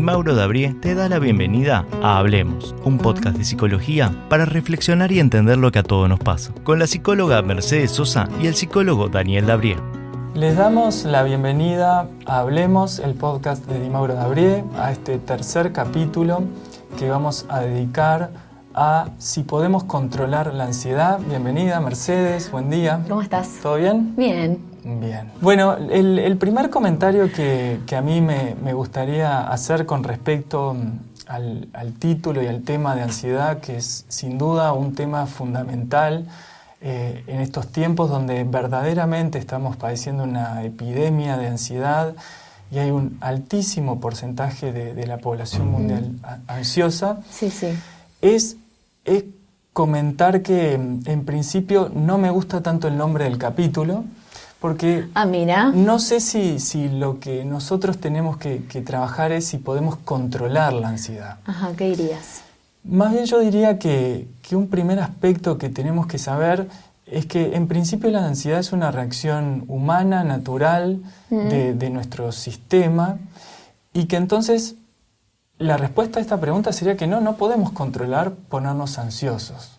Di Mauro Dabrie te da la bienvenida a Hablemos, un podcast de psicología para reflexionar y entender lo que a todos nos pasa, con la psicóloga Mercedes Sosa y el psicólogo Daniel Dabrie. Les damos la bienvenida a Hablemos, el podcast de Di Mauro Dabrie, a este tercer capítulo que vamos a dedicar a si podemos controlar la ansiedad. Bienvenida, Mercedes, buen día. ¿Cómo estás? ¿Todo bien? Bien. Bien. Bueno, el, primer comentario que, a mí me, gustaría hacer con respecto mm, al, título y al tema de ansiedad, que es sin duda un tema fundamental eh, en estos tiempos donde verdaderamente estamos padeciendo una epidemia de ansiedad y hay un altísimo porcentaje de, la población mundial ansiosa. Sí, sí. Es, es comentar que mm, en principio no me gusta tanto el nombre del capítulo, porque ah, no sé si, si, lo que nosotros tenemos que, trabajar es si podemos controlar la ansiedad. Ajá, ¿qué dirías? Más bien yo diría que, un primer aspecto que tenemos que saber es que en principio la ansiedad es una reacción humana, natural, de, de, nuestro sistema, y que entonces la respuesta a esta pregunta sería que no, no podemos controlar ponernos ansiosos.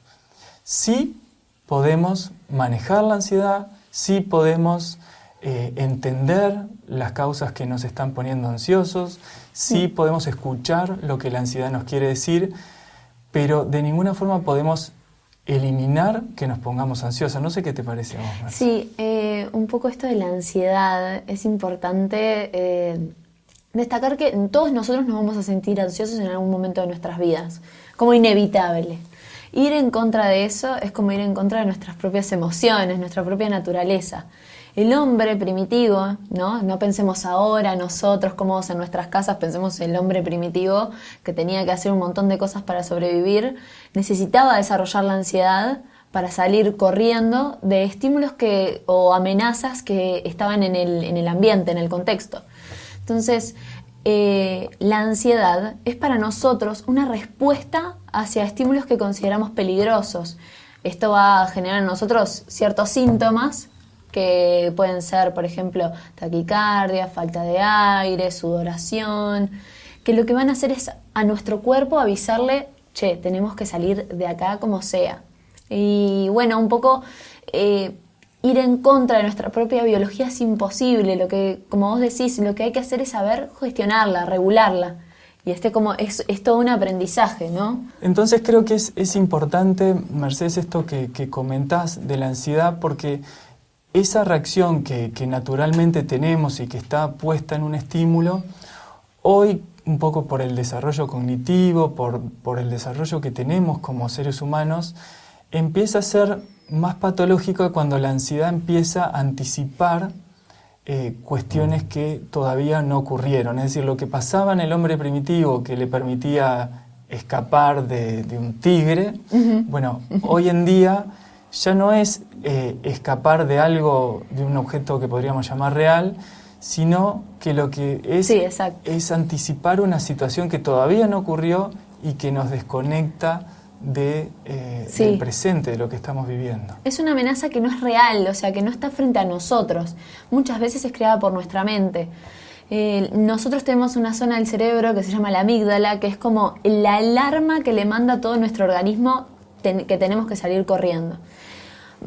Sí podemos manejar la ansiedad, sí podemos eh, entender las causas que nos están poniendo ansiosos, sí podemos escuchar lo que la ansiedad nos quiere decir, pero de ninguna forma podemos eliminar que nos pongamos ansiosos. No sé qué te parece a vos. Sí, eh, un poco esto de la ansiedad es importante eh, destacar que todos nosotros nos vamos a sentir ansiosos en algún momento de nuestras vidas, como inevitable. Ir en contra de eso es como ir en contra de nuestras propias emociones, nuestra propia naturaleza. El hombre primitivo, ¿no? No pensemos ahora nosotros cómodos en nuestras casas, pensemos el hombre primitivo que tenía que hacer un montón de cosas para sobrevivir, necesitaba desarrollar la ansiedad para salir corriendo de estímulos que, o amenazas que estaban en el, en el ambiente, en el contexto. Entonces, eh, la ansiedad es para nosotros una respuesta hacia estímulos que consideramos peligrosos. Esto va a generar en nosotros ciertos síntomas que pueden ser, por ejemplo, taquicardia, falta de aire, sudoración, que lo que van a hacer es a nuestro cuerpo avisarle, che, tenemos que salir de acá como sea. Y bueno, un poco eh, ir en contra de nuestra propia biología es imposible. Lo que, como vos decís, lo que hay que hacer es saber gestionarla, regularla. Y este como es, todo un aprendizaje, ¿no? Entonces creo que es, importante, Mercedes, esto que, que, comentás de la ansiedad, porque esa reacción que, naturalmente tenemos y que está puesta en un estímulo, hoy un poco por el desarrollo cognitivo, por, por el desarrollo que tenemos como seres humanos, empieza a ser más patológico cuando la ansiedad empieza a anticipar eh, cuestiones que todavía no ocurrieron. Es decir, lo que pasaba en el hombre primitivo que le permitía escapar de, un tigre, bueno, hoy en día ya no es eh, escapar de algo, de un objeto que podríamos llamar real, sino que lo que es es anticipar una situación que todavía no ocurrió y que nos desconecta de, eh, del presente, de lo que estamos viviendo. Es una amenaza que no es real, o sea, que no está frente a nosotros. Muchas veces es creada por nuestra mente. Eh, nosotros tenemos una zona del cerebro que se llama la amígdala, que es como la alarma que le manda a todo nuestro organismo que tenemos que salir corriendo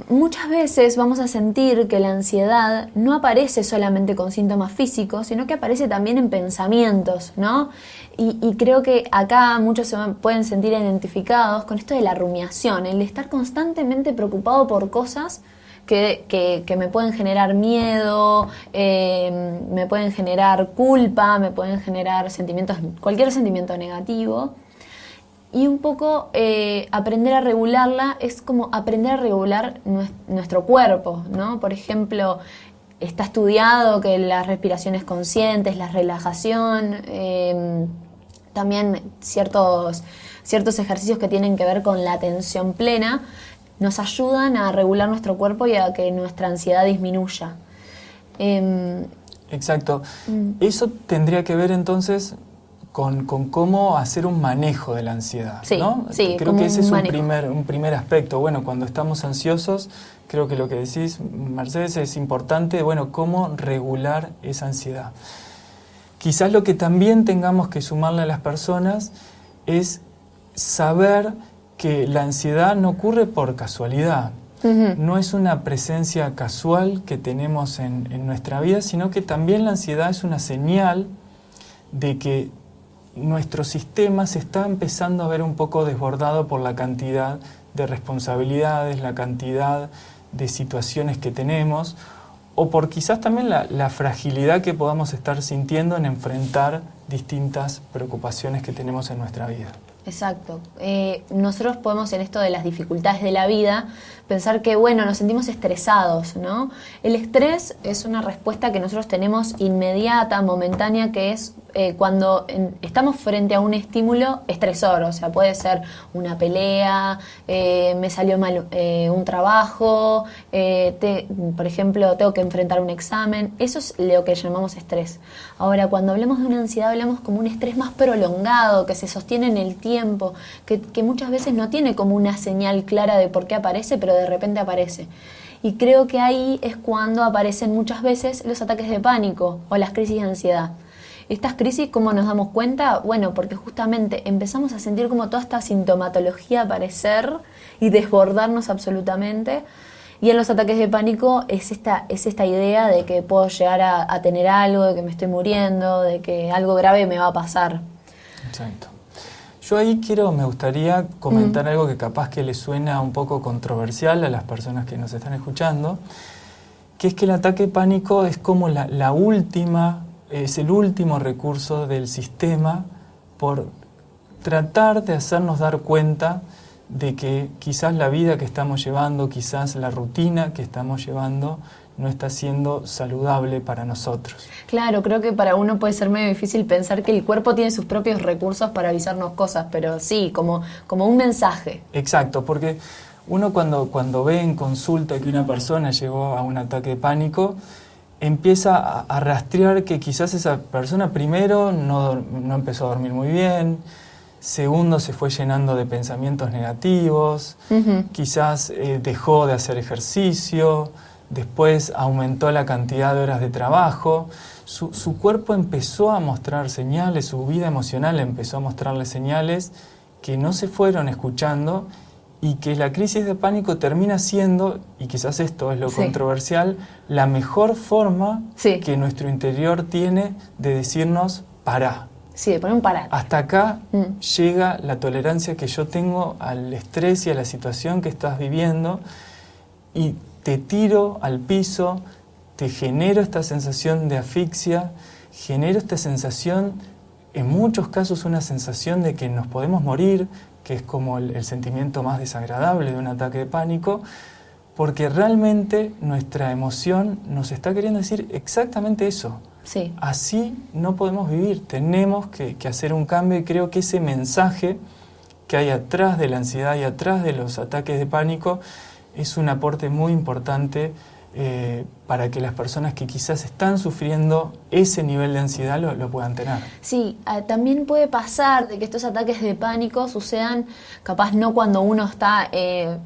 muchas veces vamos a sentir que la ansiedad no aparece solamente con síntomas físicos, sino que aparece también en pensamientos, ¿no? Y, creo que acá muchos se pueden sentir identificados con esto de la rumiación, el estar constantemente preocupado por cosas que, me pueden generar miedo, eh, me pueden generar culpa, me pueden generar sentimientos, cualquier sentimiento negativo y un poco eh, aprender a regularla es como aprender a regular nuestro cuerpo, ¿no? Por ejemplo, está estudiado que las respiraciones conscientes, la relajación, em, también ciertos, ciertos ejercicios que tienen que ver con la atención plena, nos ayudan a regular nuestro cuerpo y a que nuestra ansiedad disminuya. Em, Exacto. Mm. Eso tendría que ver entonces con, cómo hacer un manejo de la ansiedad. Sí, ¿no? sí, creo que ese es un primer, un primer aspecto. Bueno, cuando estamos ansiosos, creo que lo que decís, Mercedes, es importante, bueno, cómo regular esa ansiedad. quizás lo que también tengamos que sumarle a las personas es saber que la ansiedad no ocurre por casualidad. No es una presencia casual que tenemos en, en nuestra vida, sino que también la ansiedad es una señal de que nuestro sistema se está empezando a ver un poco desbordado por la cantidad de responsabilidades, la cantidad de situaciones que tenemos, o por quizás también la, fragilidad que podamos estar sintiendo en enfrentar distintas preocupaciones que tenemos en nuestra vida. Exacto. Eh, nosotros podemos en esto de las dificultades de la vida pensar que, bueno, nos sentimos estresados, ¿no? El estrés es una respuesta que nosotros tenemos inmediata, momentánea, que es eh, cuando estamos frente a un estímulo estresor, o sea, puede ser una pelea, eh, me salió mal eh, un trabajo, por ejemplo, tengo que enfrentar un examen, eso es lo que llamamos estrés. Ahora, cuando hablamos de una ansiedad, hablamos como un estrés más prolongado, que se sostiene en el tiempo, que, que muchas veces no tiene como una señal clara de por qué aparece, pero de repente aparece. Y creo que ahí es cuando aparecen muchas veces los ataques de pánico o las crisis de ansiedad. Estas crisis, ¿cómo nos damos cuenta? Bueno, porque justamente empezamos a sentir como toda esta sintomatología aparecer y desbordarnos absolutamente. Y en los ataques de pánico es esta, es esta idea de que puedo llegar a, tener algo, de que me estoy muriendo, de que algo grave me va a pasar. Exacto. Yo ahí quiero, me gustaría comentar algo que capaz que le suena un poco controversial a las personas que nos están escuchando, que es que el ataque pánico es como la, la última es el último recurso del sistema por tratar de hacernos dar cuenta de que quizás la vida que estamos llevando, quizás la rutina que estamos llevando, no está siendo saludable para nosotros. Claro, creo que para uno puede ser medio difícil pensar que el cuerpo tiene sus propios recursos para avisarnos cosas, pero sí, como, como un mensaje. Exacto, porque uno cuando, cuando ve en consulta que una persona llegó a un ataque de pánico, empieza a, rastrear que quizás esa persona primero no, empezó a dormir muy bien, segundo se fue llenando de pensamientos negativos, quizás eh, dejó de hacer ejercicio, después aumentó la cantidad de horas de trabajo, su, su, cuerpo empezó a mostrar señales, su vida emocional empezó a mostrarle señales que no se fueron escuchando y que la crisis de pánico termina siendo, y quizás esto es lo controversial, la mejor forma que nuestro interior tiene de decirnos para. Sí, de poner un para. Hasta acá mm. llega la tolerancia que yo tengo al estrés y a la situación que estás viviendo y te tiro al piso, te genero esta sensación de asfixia, genero esta sensación, en muchos casos una sensación de que nos podemos morir, que es como el, sentimiento más desagradable de un ataque de pánico, porque realmente nuestra emoción nos está queriendo decir exactamente eso. Sí. Así no podemos vivir, tenemos que, hacer un cambio y creo que ese mensaje que hay atrás de la ansiedad y atrás de los ataques de pánico es un aporte muy importante eh, para que las personas que quizás están sufriendo ese nivel de ansiedad lo, puedan tener. Sí, ah, también puede pasar de que estos ataques de pánico sucedan capaz no cuando uno está eh,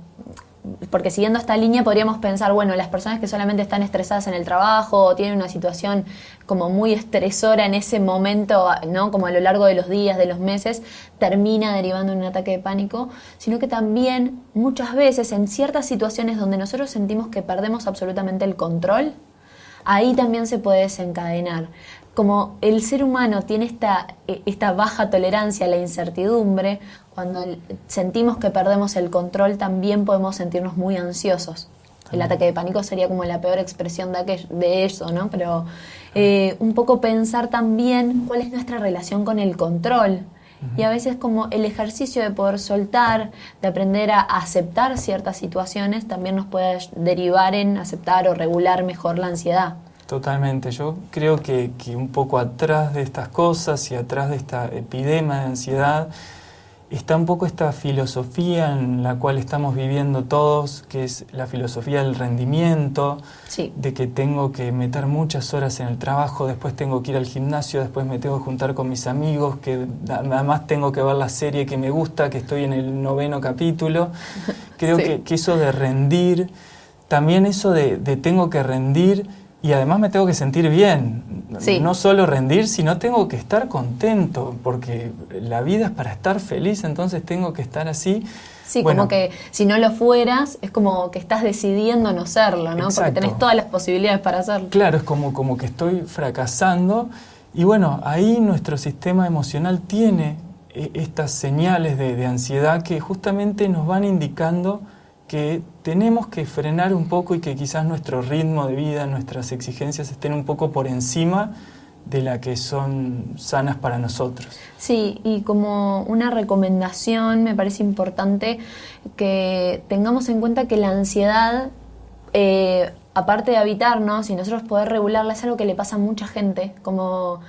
porque siguiendo esta línea podríamos pensar, bueno, las personas que solamente están estresadas en el trabajo o tienen una situación como muy estresora en ese momento, ¿no? Como a lo largo de los días, de los meses, termina derivando en un ataque de pánico, sino que también muchas veces en ciertas situaciones donde nosotros sentimos que perdemos absolutamente el control, ahí también se puede desencadenar como el ser humano tiene esta, e, esta baja tolerancia a la incertidumbre, cuando sentimos que perdemos el control también podemos sentirnos muy ansiosos. El ataque de pánico sería como la peor expresión de, de eso, ¿no? Pero eh, un poco pensar también cuál es nuestra relación con el control. Y a veces como el ejercicio de poder soltar, de aprender a aceptar ciertas situaciones, también nos puede derivar en aceptar o regular mejor la ansiedad. Totalmente, yo creo que, un poco atrás de estas cosas y atrás de esta epidemia de ansiedad está un poco esta filosofía en la cual estamos viviendo todos, que es la filosofía del rendimiento, de que tengo que meter muchas horas en el trabajo, después tengo que ir al gimnasio, después me tengo que juntar con mis amigos, que además tengo que ver la serie que me gusta, que estoy en el noveno capítulo. Creo que, eso de rendir, también eso de tengo que rendir y además me tengo que sentir bien. Sí. No solo rendir, sino tengo que estar contento, porque la vida es para estar feliz, entonces tengo que estar así. Sí, Bueno, como que si no lo fueras, es como que estás decidiendo no serlo, ¿no? Porque tenés todas las posibilidades para hacerlo. Claro, es como, como que estoy fracasando y bueno, ahí nuestro sistema emocional tiene eh, estas señales de, de ansiedad que justamente nos van indicando que tenemos que frenar un poco y que quizás nuestro ritmo de vida, nuestras exigencias estén un poco por encima de la que son sanas para nosotros. Sí, y como una recomendación me parece importante que tengamos en cuenta que la ansiedad, eh, aparte de habitarnos y nosotros poder regularla, es algo que le pasa a mucha gente, como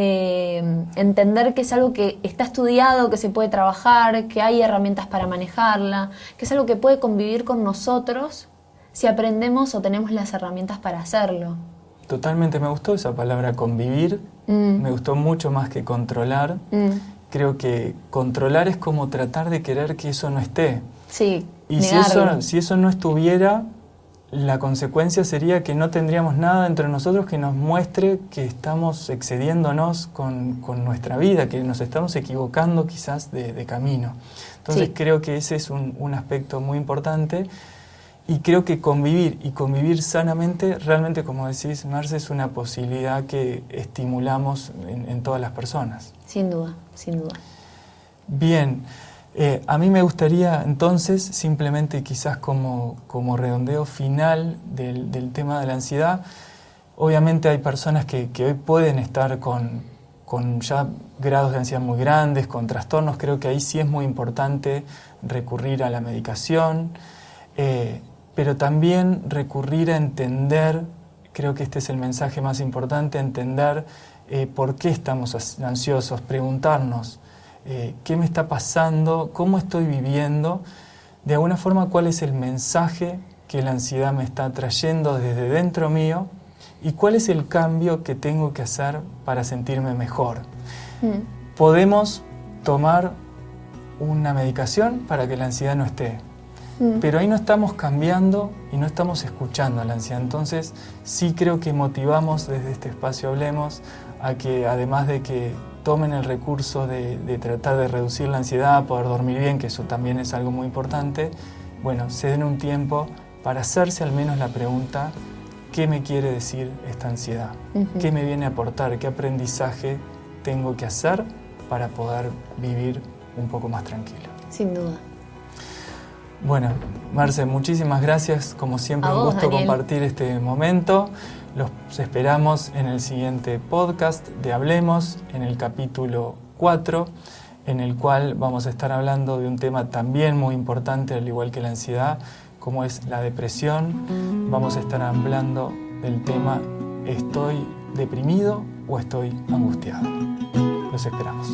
eh, entender que es algo que está estudiado, que se puede trabajar, que hay herramientas para manejarla, que es algo que puede convivir con nosotros si aprendemos o tenemos las herramientas para hacerlo. Totalmente me gustó esa palabra convivir, Mm. me gustó mucho más que controlar. Mm, Creo que controlar es como tratar de querer que eso no esté. sí, Y si eso, si eso no estuviera, la consecuencia sería que no tendríamos nada entre nosotros que nos muestre que estamos excediéndonos con, con nuestra vida, que nos estamos equivocando quizás de, de camino. Entonces Sí. creo que ese es un, un aspecto muy importante y creo que convivir y convivir sanamente, realmente como decís, Marce, es una posibilidad que estimulamos en- en todas las personas. Sin duda, sin duda. Bien, eh, a mí me gustaría entonces, simplemente quizás como, como redondeo final del, del tema de la ansiedad, obviamente hay personas que, que hoy pueden estar con, con ya grados de ansiedad muy grandes, con trastornos, creo que ahí sí es muy importante recurrir a la medicación, eh, pero también recurrir a entender, creo que este es el mensaje más importante, entender eh, por qué estamos ansiosos, preguntarnos eh, qué me está pasando, cómo estoy viviendo, de alguna forma cuál es el mensaje que la ansiedad me está trayendo desde dentro mío y cuál es el cambio que tengo que hacer para sentirme mejor. Mm, Podemos tomar una medicación para que la ansiedad no esté, mm. pero ahí no estamos cambiando y no estamos escuchando a la ansiedad. Entonces sí creo que motivamos desde este espacio Hablemos a que además de que tomen el recurso de, de tratar de reducir la ansiedad, poder dormir bien, que eso también es algo muy importante, bueno, se den un tiempo para hacerse al menos la pregunta, ¿qué me quiere decir esta ansiedad? ¿Qué me viene a aportar? ¿Qué aprendizaje tengo que hacer para poder vivir un poco más tranquilo? Sin duda. Bueno, Marce, muchísimas gracias. Como siempre, A un vos, gusto Daniel. compartir este momento. Los esperamos en el siguiente podcast de Hablemos, en el capítulo 4, en el cual vamos a estar hablando de un tema también muy importante, al igual que la ansiedad, como es la depresión. Vamos a estar hablando del tema ¿estoy deprimido o estoy angustiado? Los esperamos.